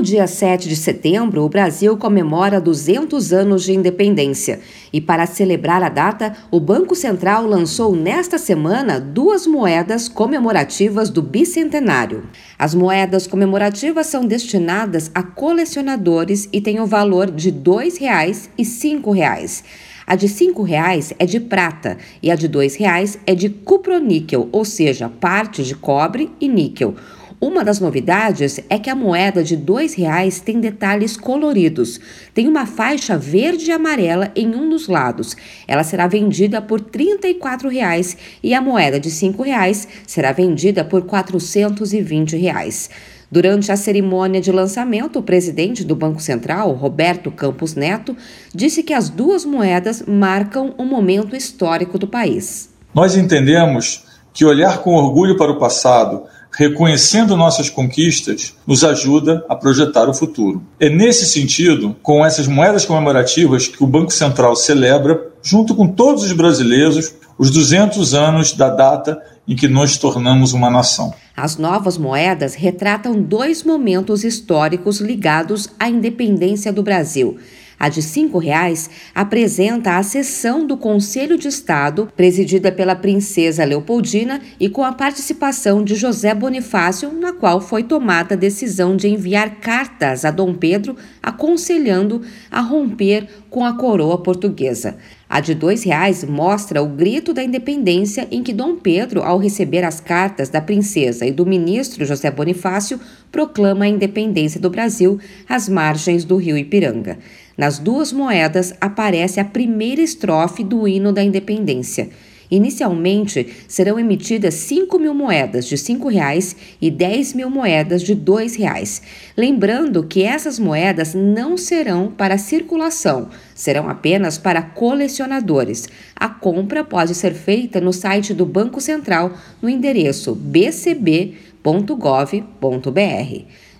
No dia 7 de setembro, o Brasil comemora 200 anos de independência. E para celebrar a data, o Banco Central lançou nesta semana duas moedas comemorativas do bicentenário. As moedas comemorativas são destinadas a colecionadores e têm o valor de R$ 2,00 e R$ 5,00. A de R$ reais é de prata e a de R$ reais é de cuproníquel, ou seja, parte de cobre e níquel. Uma das novidades é que a moeda de R$ reais tem detalhes coloridos. Tem uma faixa verde e amarela em um dos lados. Ela será vendida por 34 reais e a moeda de R$ reais será vendida por 420 reais. Durante a cerimônia de lançamento, o presidente do Banco Central, Roberto Campos Neto, disse que as duas moedas marcam um momento histórico do país. Nós entendemos que olhar com orgulho para o passado reconhecendo nossas conquistas, nos ajuda a projetar o futuro. É nesse sentido, com essas moedas comemorativas, que o Banco Central celebra, junto com todos os brasileiros, os 200 anos da data em que nos tornamos uma nação. As novas moedas retratam dois momentos históricos ligados à independência do Brasil. A de R$ reais apresenta a sessão do Conselho de Estado, presidida pela princesa Leopoldina e com a participação de José Bonifácio, na qual foi tomada a decisão de enviar cartas a Dom Pedro aconselhando a romper com a coroa portuguesa. A de R$ reais mostra o grito da independência em que Dom Pedro, ao receber as cartas da princesa e do ministro José Bonifácio, proclama a independência do Brasil às margens do rio Ipiranga. Nas duas moedas aparece a primeira estrofe do hino da independência. Inicialmente, serão emitidas 5 mil moedas de R$ reais e 10 mil moedas de R$ reais. Lembrando que essas moedas não serão para circulação, serão apenas para colecionadores. A compra pode ser feita no site do Banco Central no endereço bcb.gov.br.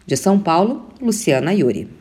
De São Paulo, Luciana Yuri.